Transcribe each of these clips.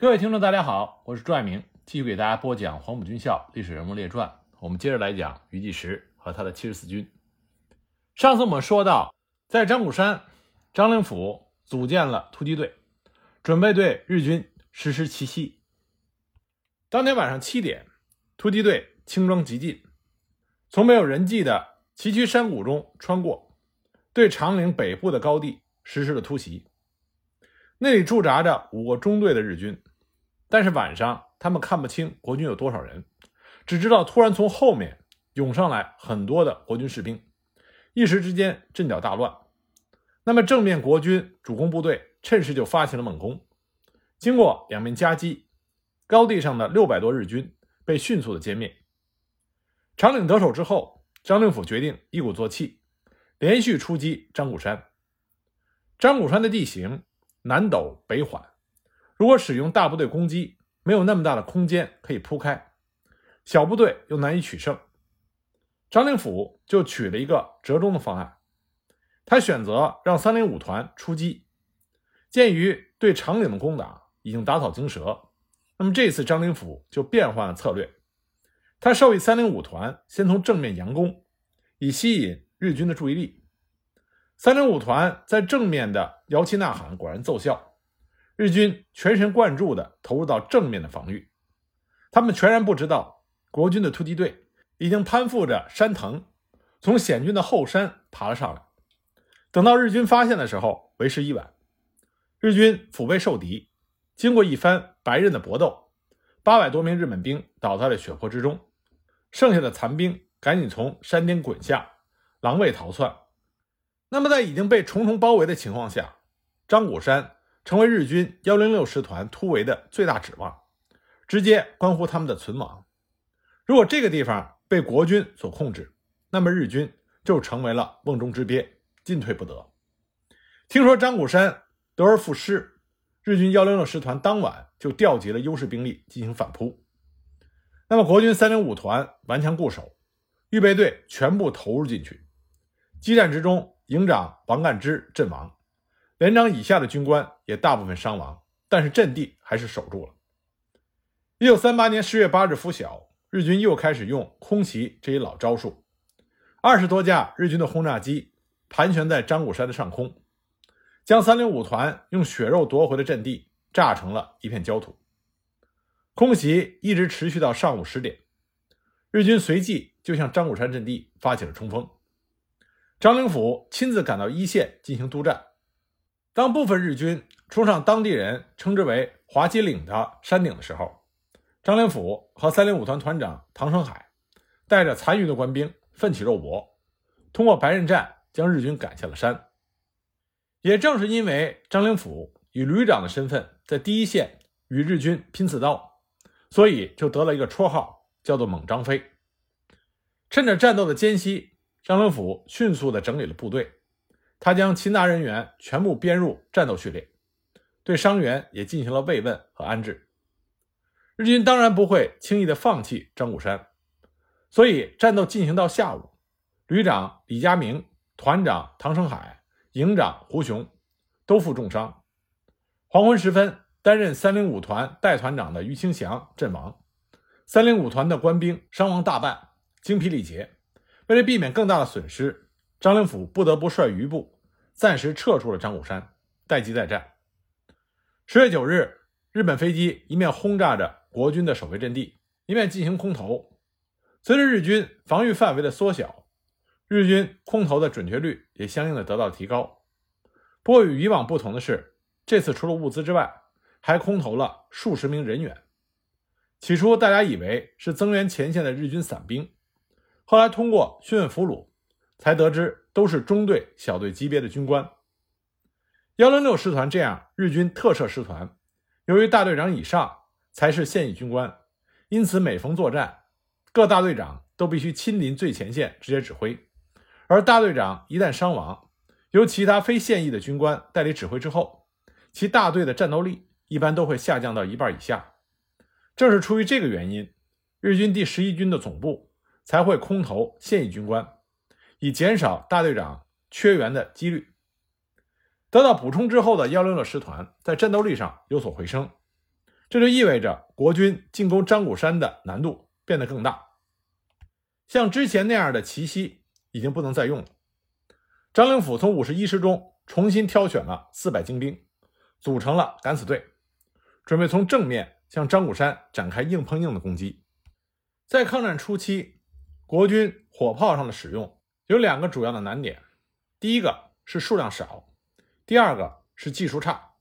各位听众，大家好，我是朱爱明，继续给大家播讲《黄埔军校历史人物列传》。我们接着来讲余继时和他的七十四军。上次我们说到，在张古山，张灵甫组建了突击队，准备对日军实施奇袭。当天晚上七点，突击队轻装急进，从没有人迹的崎岖山谷中穿过，对长岭北部的高地实施了突袭。那里驻扎着五个中队的日军。但是晚上，他们看不清国军有多少人，只知道突然从后面涌上来很多的国军士兵，一时之间阵脚大乱。那么正面国军主攻部队趁势就发起了猛攻，经过两面夹击，高地上的六百多日军被迅速的歼灭。长岭得手之后，张灵甫决定一鼓作气，连续出击张古山。张古山的地形南陡北缓。如果使用大部队攻击，没有那么大的空间可以铺开，小部队又难以取胜。张灵甫就取了一个折中的方案，他选择让三零五团出击。鉴于对长岭的攻打已经打草惊蛇，那么这次张灵甫就变换了策略，他授意三零五团先从正面佯攻，以吸引日军的注意力。三零五团在正面的摇旗呐喊果然奏效。日军全神贯注地投入到正面的防御，他们全然不知道国军的突击队已经攀附着山藤，从险峻的后山爬了上来。等到日军发现的时候，为时已晚。日军腹背受敌，经过一番白刃的搏斗，八百多名日本兵倒在了血泊之中，剩下的残兵赶紧从山顶滚下，狼狈逃窜。那么，在已经被重重包围的情况下，张古山。成为日军幺零六师团突围的最大指望，直接关乎他们的存亡。如果这个地方被国军所控制，那么日军就成为了瓮中之鳖，进退不得。听说张古山得而复失，日军幺零六师团当晚就调集了优势兵力进行反扑。那么国军三零五团顽强固守，预备队全部投入进去。激战之中，营长王干之阵亡。连长以下的军官也大部分伤亡，但是阵地还是守住了。一九三八年十月八日拂晓，日军又开始用空袭这一老招数。二十多架日军的轰炸机盘旋在张古山的上空，将三零五团用血肉夺回的阵地炸成了一片焦土。空袭一直持续到上午十点，日军随即就向张古山阵地发起了冲锋。张灵甫亲自赶到一线进行督战。当部分日军冲上当地人称之为“滑稽岭”的山顶的时候，张灵甫和三零五团团长唐生海带着残余的官兵奋起肉搏，通过白刃战将日军赶下了山。也正是因为张灵甫以旅长的身份在第一线与日军拼刺刀，所以就得了一个绰号，叫做“猛张飞”。趁着战斗的间隙，张灵甫迅速地整理了部队。他将擒拿人员全部编入战斗序列，对伤员也进行了慰问和安置。日军当然不会轻易的放弃张古山，所以战斗进行到下午，旅长李佳明、团长唐生海、营长胡雄都负重伤。黄昏时分，担任三零五团代团长的于清祥阵亡，三零五团的官兵伤亡大半，精疲力竭。为了避免更大的损失。张灵甫不得不率余部暂时撤出了张古山，待机再战。十月九日，日本飞机一面轰炸着国军的守备阵地，一面进行空投。随着日军防御范围的缩小，日军空投的准确率也相应的得到提高。不过与以往不同的是，这次除了物资之外，还空投了数十名人员。起初大家以为是增援前线的日军散兵，后来通过讯问俘虏。才得知都是中队、小队级别的军官。幺零六师团这样日军特设师团，由于大队长以上才是现役军官，因此每逢作战，各大队长都必须亲临最前线直接指挥。而大队长一旦伤亡，由其他非现役的军官代理指挥之后，其大队的战斗力一般都会下降到一半以下。正是出于这个原因，日军第十一军的总部才会空投现役军官。以减少大队长缺员的几率。得到补充之后的幺零六师团在战斗力上有所回升。这就意味着国军进攻张古山的难度变得更大。像之前那样的奇袭已经不能再用了。张灵甫从五十一师中重新挑选了四百精兵，组成了敢死队，准备从正面向张古山展开硬碰硬的攻击。在抗战初期，国军火炮上的使用有两个主要的难点：第一个是数量少，第二个是技术差。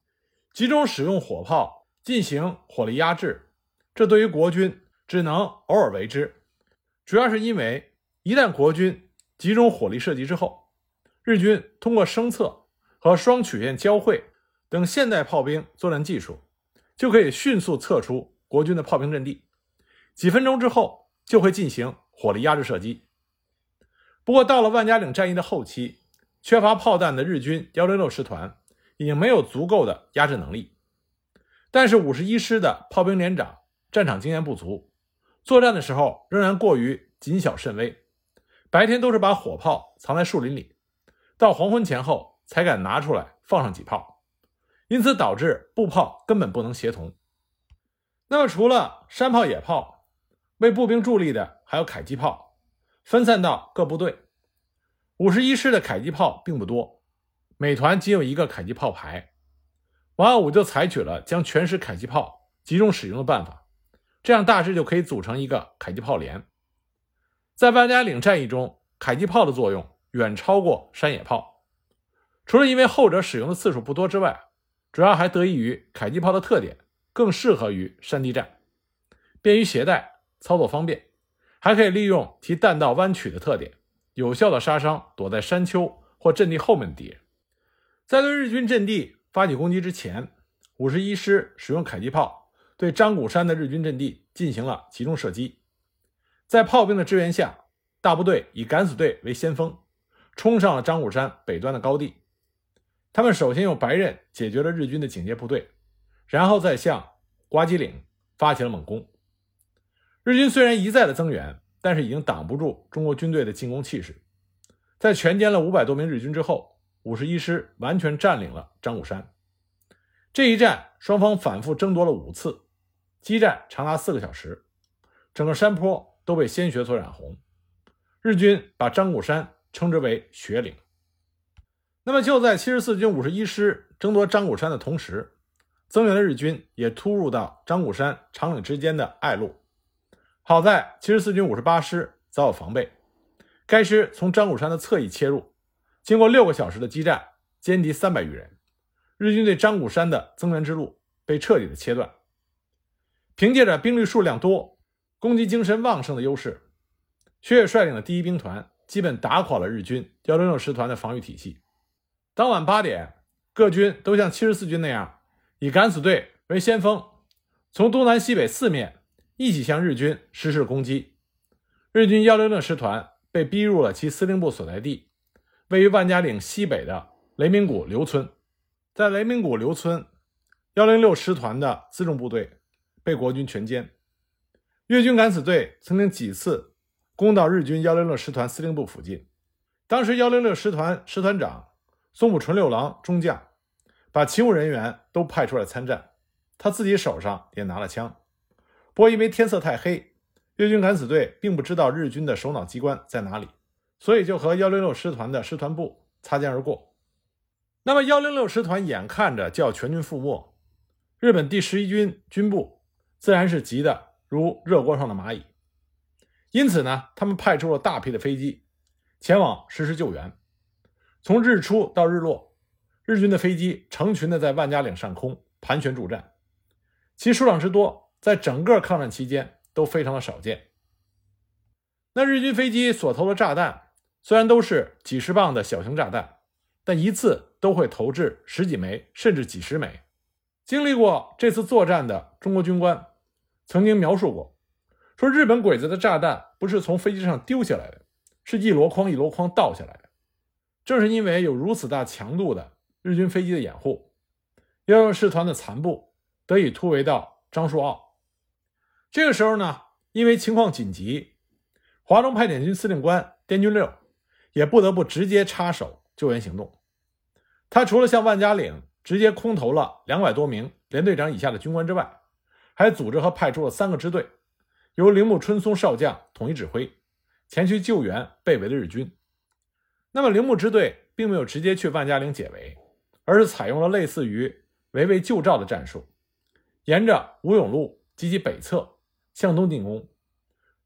集中使用火炮进行火力压制，这对于国军只能偶尔为之。主要是因为一旦国军集中火力射击之后，日军通过声测和双曲线交汇等现代炮兵作战技术，就可以迅速测出国军的炮兵阵地。几分钟之后就会进行火力压制射击。不过到了万家岭战役的后期，缺乏炮弹的日军幺零六师团已经没有足够的压制能力。但是五十一师的炮兵连长战场经验不足。作战的时候仍然过于谨小慎微，白天都是把火炮藏在树林里，到黄昏前后才敢拿出来放上几炮，因此导致步炮根本不能协同。那么除了山炮、野炮，为步兵助力的还有迫击炮，分散到各部队。五十一师的迫击炮并不多，每团仅有一个迫击炮排，王耀武就采取了将全师迫击炮集中使用的办法。这样大致就可以组成一个迫击炮连。在万家岭战役中，迫击炮的作用远超过山野炮。除了因为后者使用的次数不多之外，主要还得益于迫击炮的特点更适合于山地战，便于携带，操作方便，还可以利用其弹道弯曲的特点，有效的杀伤躲在山丘或阵地后面的敌人。在对日军阵地发起攻击之前，五十一师使用迫击炮。对张古山的日军阵地进行了集中射击，在炮兵的支援下，大部队以敢死队为先锋，冲上了张古山北端的高地。他们首先用白刃解决了日军的警戒部队，然后再向瓜基岭发起了猛攻。日军虽然一再的增援，但是已经挡不住中国军队的进攻气势。在全歼了五百多名日军之后，五十一师完全占领了张古山。这一战，双方反复争夺了五次。激战长达四个小时，整个山坡都被鲜血所染红。日军把张古山称之为“血岭”。那么，就在七十四军五十一师争夺张古山的同时，增援的日军也突入到张古山长岭之间的隘路。好在七十四军五十八师早有防备，该师从张古山的侧翼切入，经过六个小时的激战，歼敌三百余人，日军对张古山的增援之路被彻底的切断。凭借着兵力数量多、攻击精神旺盛的优势，薛岳率领的第一兵团基本打垮了日军幺零六师团的防御体系。当晚八点，各军都像七十四军那样，以敢死队为先锋，从东南西北四面一起向日军实施攻击。日军幺零六师团被逼入了其司令部所在地，位于万家岭西北的雷鸣谷刘村。在雷鸣谷刘村，幺零六师团的辎重部队。被国军全歼。越军敢死队曾经几次攻到日军幺零六师团司令部附近，当时幺零六师团师团长松浦纯六郎中将把勤务人员都派出来参战，他自己手上也拿了枪。不过因为天色太黑，越军敢死队并不知道日军的首脑机关在哪里，所以就和幺零六师团的师团部擦肩而过。那么幺零六师团眼看着就要全军覆没，日本第十一军军部。自然是急得如热锅上的蚂蚁，因此呢，他们派出了大批的飞机前往实施救援。从日出到日落，日军的飞机成群的在万家岭上空盘旋助战，其数量之多，在整个抗战期间都非常的少见。那日军飞机所投的炸弹虽然都是几十磅的小型炸弹，但一次都会投掷十几枚甚至几十枚。经历过这次作战的中国军官曾经描述过，说日本鬼子的炸弹不是从飞机上丢下来的，是一箩筐一箩筐倒下来的。正是因为有如此大强度的日军飞机的掩护，幺六师团的残部得以突围到樟树坳。这个时候呢，因为情况紧急，华中派遣军司令官滇军六也不得不直接插手救援行动。他除了向万家岭。直接空投了两百多名连队长以下的军官之外，还组织和派出了三个支队，由铃木春松少将统一指挥，前去救援被围的日军。那么铃木支队并没有直接去万家岭解围，而是采用了类似于围魏救赵的战术，沿着吴永路及其北侧向东进攻，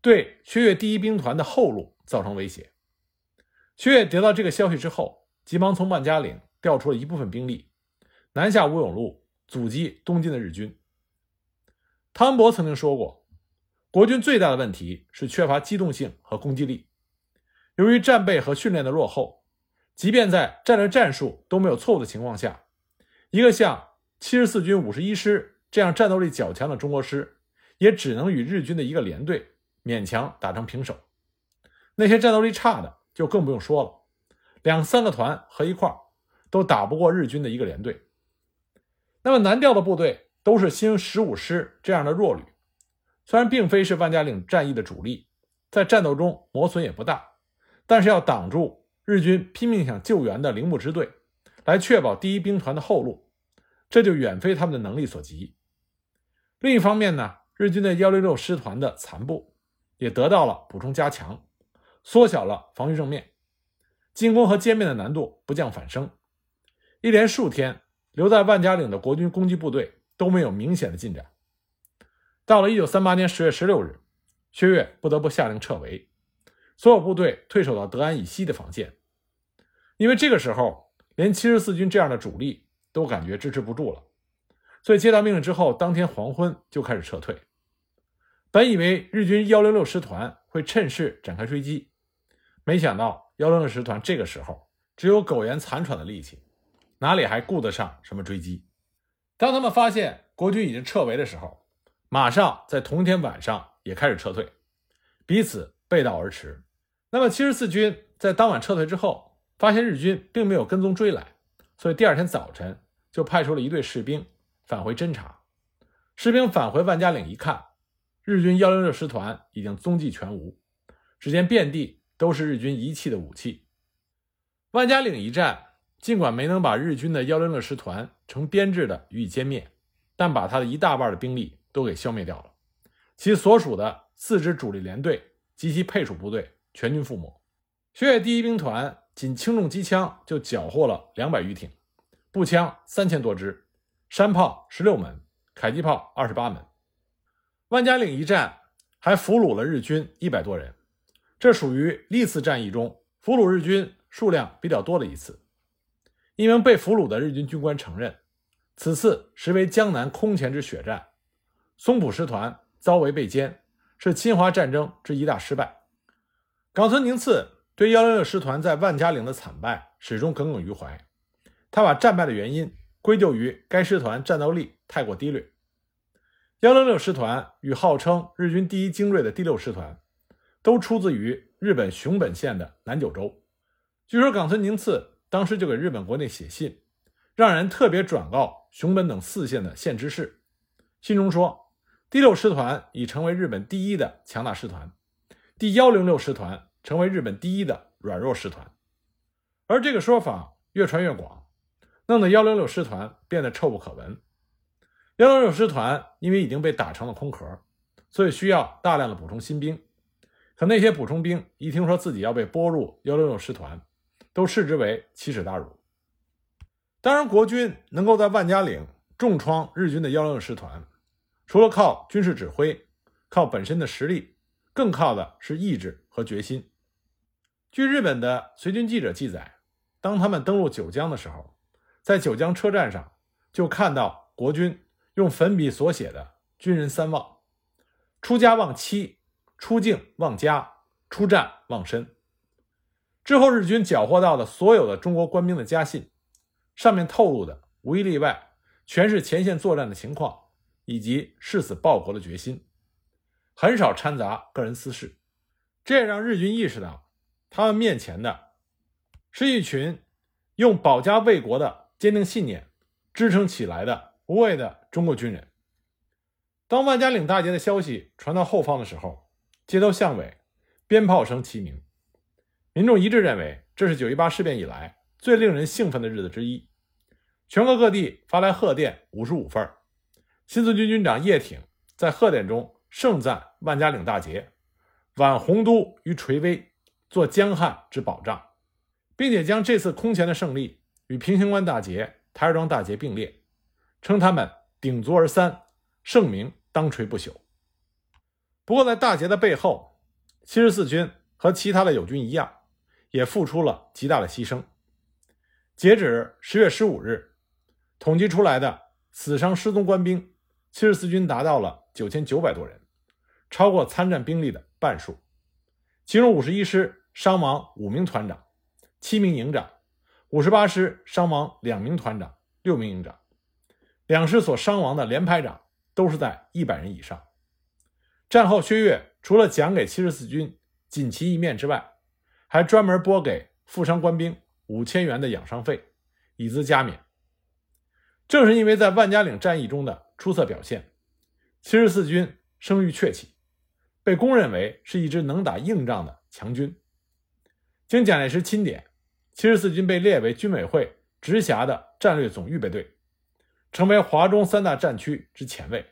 对薛岳第一兵团的后路造成威胁。薛岳得到这个消息之后，急忙从万家岭调出了一部分兵力，南下吴永路，阻击东进的日军。汤恩伯曾经说过，国军最大的问题是缺乏机动性和攻击力。由于战备和训练的落后，即便在战略战术都没有错误的情况下，一个像七十四军五十一师这样战斗力较强的中国师，也只能与日军的一个连队勉强打成平手。那些战斗力差的就更不用说了，两三个团合一块都打不过日军的一个连队。那么南调的部队都是新十五师这样的弱旅，虽然并非是万家岭战役的主力，在战斗中磨损也不大。但是要挡住日军拼命想救援的铃木支队，来确保第一兵团的后路，这就远非他们的能力所及。另一方面呢，日军的幺六六师团的残部也得到了补充加强，缩小了防御正面，进攻和歼灭的难度不降反升。一连数天，留在万家岭的国军攻击部队都没有明显的进展。到了一九三八年十月十六日，薛岳不得不下令撤围。所有部队退守到德安以西的防线，因为这个时候连七十四军这样的主力都感觉支持不住了，所以接到命令之后，当天黄昏就开始撤退。本以为日军幺零六师团会趁势展开追击，没想到幺零六师团这个时候只有苟延残喘的力气，哪里还顾得上什么追击？当他们发现国军已经撤围的时候，马上在同一天晚上也开始撤退，彼此背道而驰。那么七十四军在当晚撤退之后，发现日军并没有跟踪追来，所以第二天早晨就派出了一队士兵返回侦察。士兵返回万家岭一看，日军幺零六师团已经踪迹全无，只见遍地都是日军遗弃的武器。万家岭一战尽管没能把日军的幺零六师团成编制的予以歼灭，但把他的一大半的兵力都给消灭掉了，其所属的四支主力连队及其配属部队。全军覆没，薛岳第一兵团仅轻重机枪就缴获了两百余挺，步枪三千多支，山炮十六门，迫击炮二十八门。万家岭一战还俘虏了日军一百多人，这属于历次战役中俘虏日军数量比较多的一次。一名被俘虏的日军军官承认，此次实为江南空前之血战，松浦师团遭围被歼，是侵华战争之一大失败。冈村宁次对幺零六师团在万家岭的惨败始终耿耿于怀，他把战败的原因归咎于该师团战斗力太过低劣。幺零六师团与号称日军第一精锐的第六师团，都出自于日本熊本县的南九州。据说冈村宁次当时就给日本国内写信，让人特别转告熊本等四县的县知事，信中说，第六师团已成为日本第一的强大师团。第幺零六师团成为日本第一的软弱师团，而这个说法越传越广，弄得幺零六师团变得臭不可闻。幺零六师团因为已经被打成了空壳，所以需要大量的补充新兵。可那些补充兵一听说自己要被拨入幺六六师团，都视之为奇耻大辱。当然，国军能够在万家岭重创日军的幺六六师团，除了靠军事指挥，靠本身的实力。更靠的是意志和决心。据日本的随军记者记载，当他们登陆九江的时候，在九江车站上就看到国军用粉笔所写的“军人三望：出家望妻，出境望家，出战望身”。之后，日军缴获到的所有的中国官兵的家信，上面透露的无一例外，全是前线作战的情况以及誓死报国的决心。很少掺杂个人私事，这也让日军意识到，他们面前的是一群用保家卫国的坚定信念支撑起来的无畏的中国军人。当万家岭大捷的消息传到后方的时候，街头巷尾鞭炮声齐鸣，民众一致认为这是九一八事变以来最令人兴奋的日子之一。全国各地发来贺电五十五份，新四军军长叶挺。在贺典中盛赞万家岭大捷，挽洪都于垂危，做江汉之保障，并且将这次空前的胜利与平型关大捷、台儿庄大捷并列，称他们鼎足而三，盛名当垂不朽。不过，在大捷的背后，七十四军和其他的友军一样，也付出了极大的牺牲。截止十月十五日，统计出来的死伤失踪官兵，七十四军达到了九千九百多人，超过参战兵力的半数。其中五十一师伤亡五名团长、七名营长，五十八师伤亡两名团长、六名营长，两师所伤亡的连排长都是在一百人以上。战后，薛岳除了奖给七十四军锦旗一面之外，还专门拨给负伤官兵。五千元的养伤费，以资加勉。正是因为在万家岭战役中的出色表现，七十四军声誉鹊起，被公认为是一支能打硬仗的强军。经蒋介石钦点，七十四军被列为军委会直辖的战略总预备队，成为华中三大战区之前卫。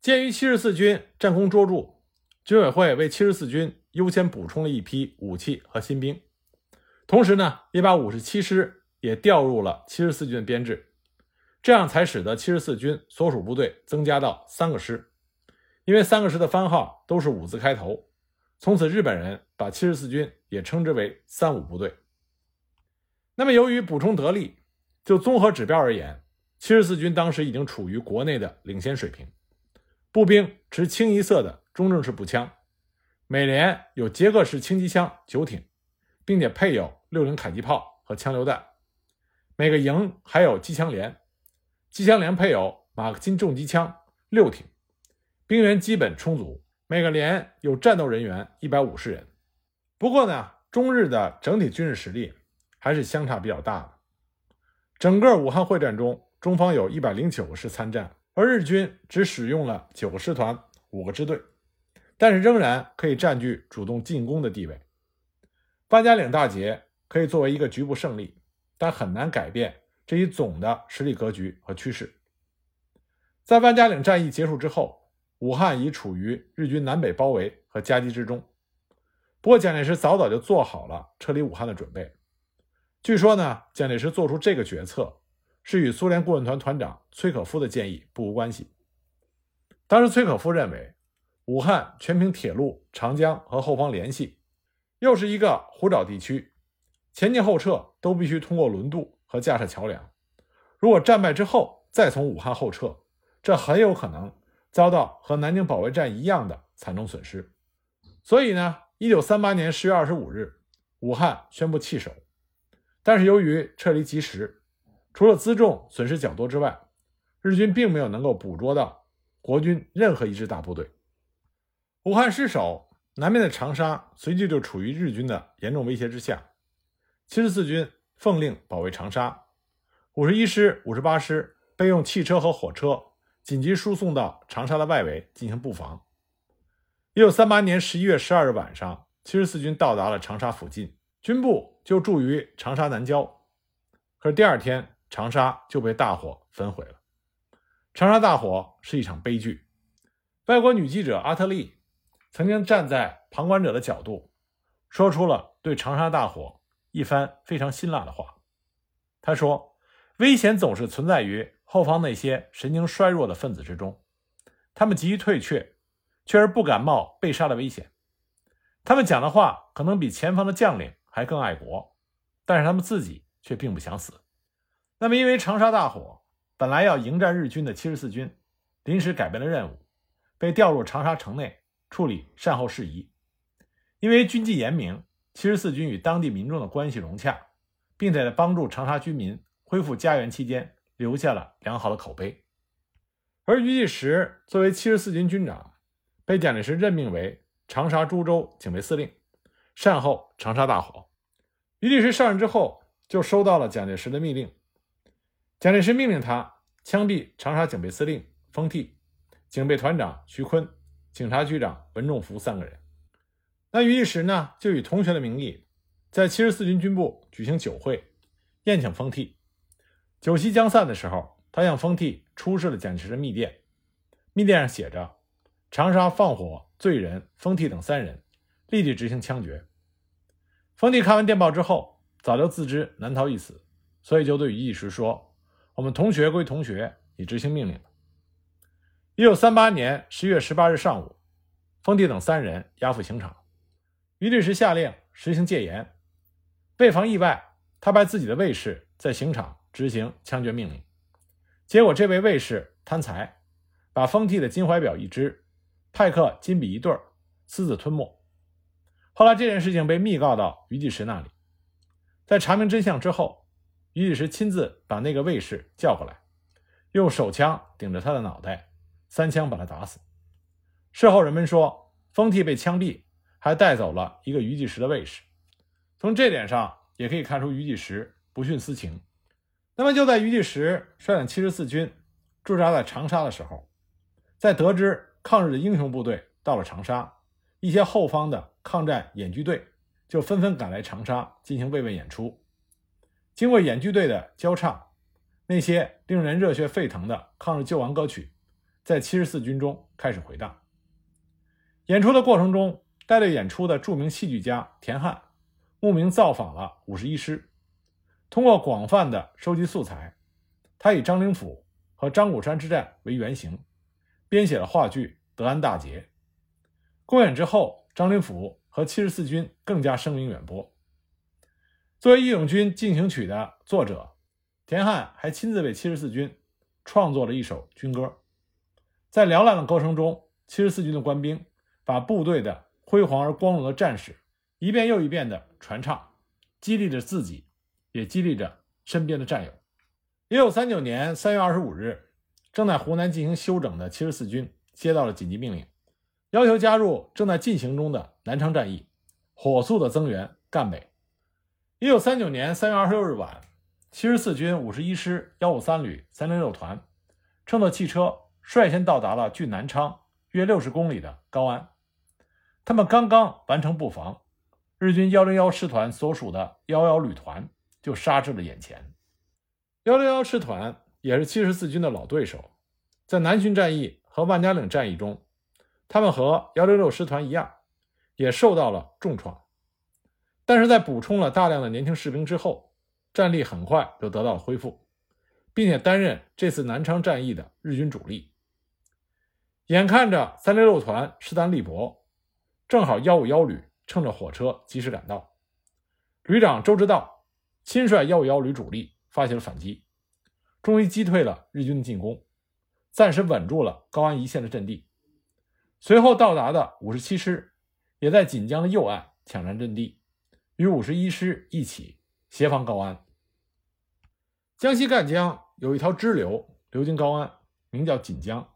鉴于七十四军战功卓著，军委会为七十四军优先补充了一批武器和新兵。同时呢，也把五十七师也调入了七十四军的编制，这样才使得七十四军所属部队增加到三个师。因为三个师的番号都是五字开头，从此日本人把七十四军也称之为三五部队。那么，由于补充得力，就综合指标而言，七十四军当时已经处于国内的领先水平。步兵持清一色的中正式步枪，每连有捷克式轻机枪九挺。并且配有六零迫击炮和枪榴弹，每个营还有机枪连，机枪连配有马克沁重机枪六挺，兵员基本充足，每个连有战斗人员一百五十人。不过呢，中日的整体军事实力还是相差比较大的。整个武汉会战中，中方有一百零九个师参战，而日军只使用了九个师团、五个支队，但是仍然可以占据主动进攻的地位。万家岭大捷可以作为一个局部胜利，但很难改变这一总的实力格局和趋势。在万家岭战役结束之后，武汉已处于日军南北包围和夹击之中。不过，蒋介石早早就做好了撤离武汉的准备。据说呢，蒋介石做出这个决策是与苏联顾问团团长崔可夫的建议不无关系。当时，崔可夫认为，武汉全凭铁路、长江和后方联系。又是一个湖沼地区，前进后撤都必须通过轮渡和架设桥梁。如果战败之后再从武汉后撤，这很有可能遭到和南京保卫战一样的惨重损失。所以呢，一九三八年十月二十五日，武汉宣布弃守。但是由于撤离及时，除了辎重损失较多之外，日军并没有能够捕捉到国军任何一支大部队。武汉失守。南面的长沙随即就处于日军的严重威胁之下。七十四军奉令保卫长沙，五十一师、五十八师被用汽车和火车紧急输送到长沙的外围进行布防。一九三八年十一月十二日晚上，七十四军到达了长沙附近，军部就驻于长沙南郊。可是第二天，长沙就被大火焚毁了。长沙大火是一场悲剧。外国女记者阿特利。曾经站在旁观者的角度，说出了对长沙大火一番非常辛辣的话。他说：“危险总是存在于后方那些神经衰弱的分子之中，他们急于退却，却而不敢冒被杀的危险。他们讲的话可能比前方的将领还更爱国，但是他们自己却并不想死。那么，因为长沙大火，本来要迎战日军的七十四军临时改变了任务，被调入长沙城内。”处理善后事宜，因为军纪严明，七十四军与当地民众的关系融洽，并且在帮助长沙居民恢复家园期间留下了良好的口碑。而于第时作为七十四军军长，被蒋介石任命为长沙株洲警备司令，善后长沙大火。于第时上任之后，就收到了蒋介石的命令，蒋介石命令他枪毙长沙警备司令封替、警备团长徐坤。警察局长文仲福三个人，那于一时呢，就以同学的名义，在七十四军军部举行酒会，宴请封替。酒席将散的时候，他向封替出示了蒋介石的密电，密电上写着：“长沙放火罪人封替等三人，立即执行枪决。”封替看完电报之后，早就自知难逃一死，所以就对于义时说：“我们同学归同学，你执行命令吧。”一九三八年十月十八日上午，封替等三人押赴刑场。于律师下令实行戒严，为防意外，他派自己的卫士在刑场执行枪决命令。结果，这位卫士贪财，把封替的金怀表一只，派克金笔一对私自吞没。后来，这件事情被密告到于继时那里。在查明真相之后，于继时亲自把那个卫士叫过来，用手枪顶着他的脑袋，三枪把他打死。事后，人们说封替被枪毙。还带走了一个余继时的卫士，从这点上也可以看出余继时不徇私情。那么就在余继时率领七十四军驻扎在长沙的时候，在得知抗日的英雄部队到了长沙，一些后方的抗战演剧队就纷纷赶来长沙进行慰问演出。经过演剧队的交唱，那些令人热血沸腾的抗日救亡歌曲在七十四军中开始回荡。演出的过程中。带队演出的著名戏剧家田汉慕名造访了五十一师，通过广泛的收集素材，他以张灵甫和张古山之战为原型，编写了话剧《德安大捷》。公演之后，张灵甫和七十四军更加声名远播。作为《义勇军进行曲》的作者，田汉还亲自为七十四军创作了一首军歌。在嘹亮的歌声中，七十四军的官兵把部队的。辉煌而光荣的战士，一遍又一遍地传唱，激励着自己，也激励着身边的战友。一九三九年三月二十五日，正在湖南进行休整的七十四军接到了紧急命令，要求加入正在进行中的南昌战役，火速的增援赣北。一九三九年三月二十六日晚，七十四军五十一师幺五三旅三零六团乘坐汽车率先到达了距南昌约六十公里的高安。他们刚刚完成布防，日军幺零幺师团所属的幺幺旅团就杀至了眼前。幺零幺师团也是七十四军的老对手，在南浔战役和万家岭战役中，他们和幺零六师团一样，也受到了重创。但是在补充了大量的年轻士兵之后，战力很快就得到了恢复，并且担任这次南昌战役的日军主力。眼看着三零六团势单力薄。正好幺五幺旅乘着火车及时赶到，旅长周之道亲率幺五幺旅主力发起了反击，终于击退了日军的进攻，暂时稳住了高安一线的阵地。随后到达的五十七师也在锦江的右岸抢占阵地，与五十一师一起协防高安。江西赣江有一条支流流经高安，名叫锦江，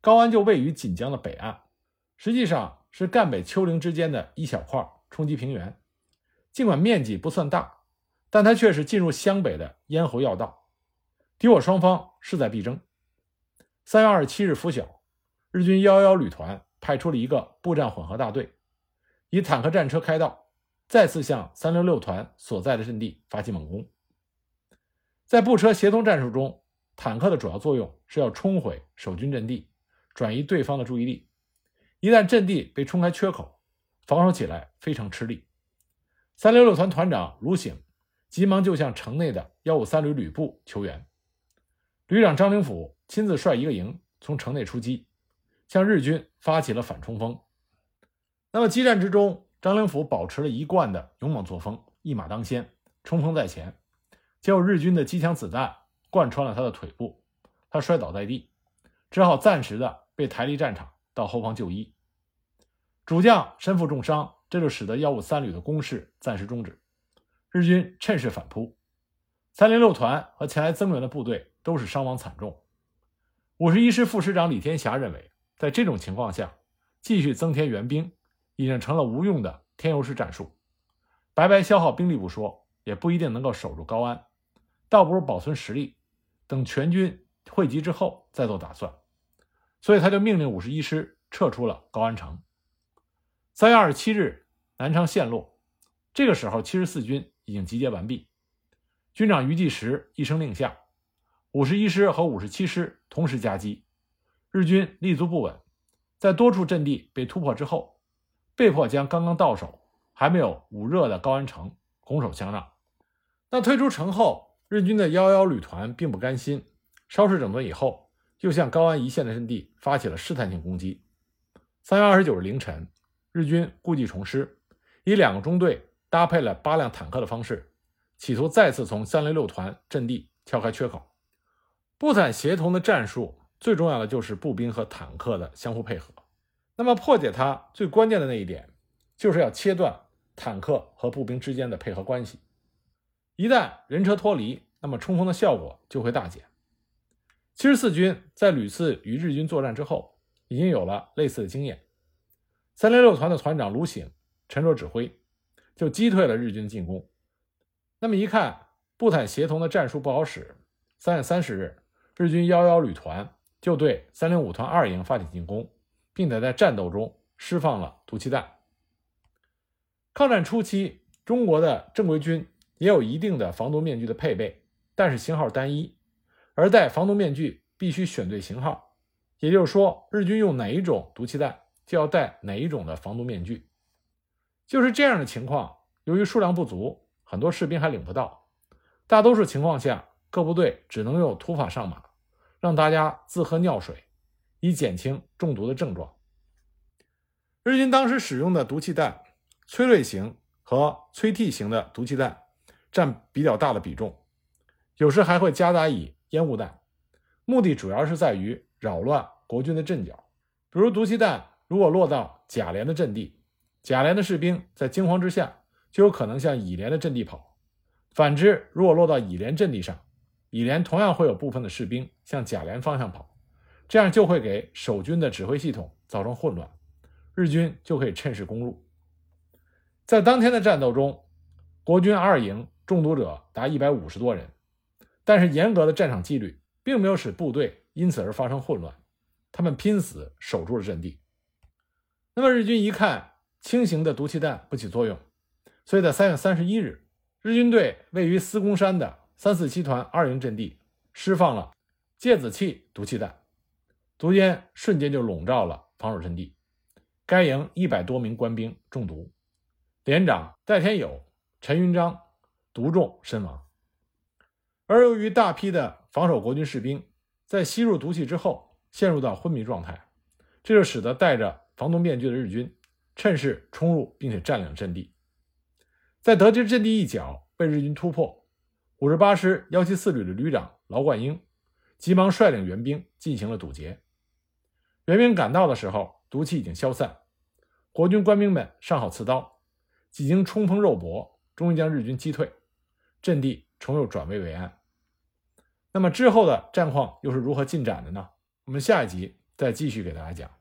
高安就位于锦江的北岸，实际上。是赣北丘陵之间的一小块冲积平原，尽管面积不算大，但它却是进入湘北的咽喉要道，敌我双方势在必争。三月二十七日拂晓，日军幺幺旅团派出了一个步战混合大队，以坦克战车开道，再次向三六六团所在的阵地发起猛攻。在步车协同战术中，坦克的主要作用是要冲毁守军阵地，转移对方的注意力。一旦阵地被冲开缺口，防守起来非常吃力。三六六团团长卢醒急忙就向城内的幺五三旅旅部求援。旅长张灵甫亲自率一个营从城内出击，向日军发起了反冲锋。那么激战之中，张灵甫保持了一贯的勇猛作风，一马当先，冲锋在前。结果日军的机枪子弹贯穿了他的腿部，他摔倒在地，只好暂时的被抬离战场。到后方就医，主将身负重伤，这就使得幺五三旅的攻势暂时终止。日军趁势反扑，三零六团和前来增援的部队都是伤亡惨重。五十一师副师长李天霞认为，在这种情况下，继续增添援兵已经成了无用的添油式战术，白白消耗兵力不说，也不一定能够守住高安，倒不如保存实力，等全军汇集之后再做打算。所以他就命令五十一师撤出了高安城。三月二十七日，南昌陷落。这个时候，七十四军已经集结完毕。军长于继时一声令下，五十一师和五十七师同时夹击，日军立足不稳，在多处阵地被突破之后，被迫将刚刚到手、还没有捂热的高安城拱手相让。那退出城后，日军的幺幺旅团并不甘心，稍事整顿以后，又向高安一线的阵地发起了试探性攻击。三月二十九日凌晨，日军故技重施，以两个中队搭配了八辆坦克的方式，企图再次从三零六团阵地撬开缺口。步坦协同的战术，最重要的就是步兵和坦克的相互配合。那么破解它最关键的那一点，就是要切断坦克和步兵之间的配合关系。一旦人车脱离，那么冲锋的效果就会大减。七十四军在屡次与日军作战之后，已经有了类似的经验。三零六团的团长卢醒沉着指挥，就击退了日军进攻。那么一看步坦协同的战术不好使，三月三十日。日军幺幺旅团就对三零五团二营发起进攻，并且在战斗中释放了毒气弹。抗战初期，中国的正规军也有一定的防毒面具的配备，但是型号单一，而戴防毒面具必须选对型号，也就是说，日军用哪一种毒气弹，就要戴哪一种的防毒面具。就是这样的情况，由于数量不足，很多士兵还领不到，大多数情况下，各部队只能用土法上马。让大家自喝尿水，以减轻中毒的症状。日军当时使用的毒气弹，催泪型和催涕型的毒气弹占比较大的比重，有时还会夹杂以烟雾弹，目的主要是在于扰乱国军的阵脚。比如毒气弹如果落到甲连的阵地，甲连的士兵在惊慌之下就有可能向乙连的阵地跑；反之，如果落到乙连阵地上，乙连同样会有部分的士兵向甲连方向跑，这样就会给守军的指挥系统造成混乱，日军就可以趁势攻入。在当天的战斗中，国军二营中毒者达一百五十多人，但是严格的战场纪律并没有使部队因此而发生混乱，他们拼死守住了阵地。那么日军一看轻型的毒气弹不起作用，所以在三月三十一日，日军队位于司公山的。三四七团二营阵地释放了芥子气毒气弹，毒烟瞬间就笼罩了防守阵地。该营一百多名官兵中毒，连长戴天友、陈云章毒中身亡。而由于大批的防守国军士兵在吸入毒气之后陷入到昏迷状态，这就使得戴着防毒面具的日军趁势冲入并且占领阵地。在得知阵地一角被日军突破。五十八师幺七四旅的旅长劳冠英急忙率领援兵进行了堵截。援兵赶到的时候，毒气已经消散，国军官兵们上好刺刀，几经冲锋肉搏，终于将日军击退，阵地重又转危为安。那么之后的战况又是如何进展的呢？我们下一集再继续给大家讲。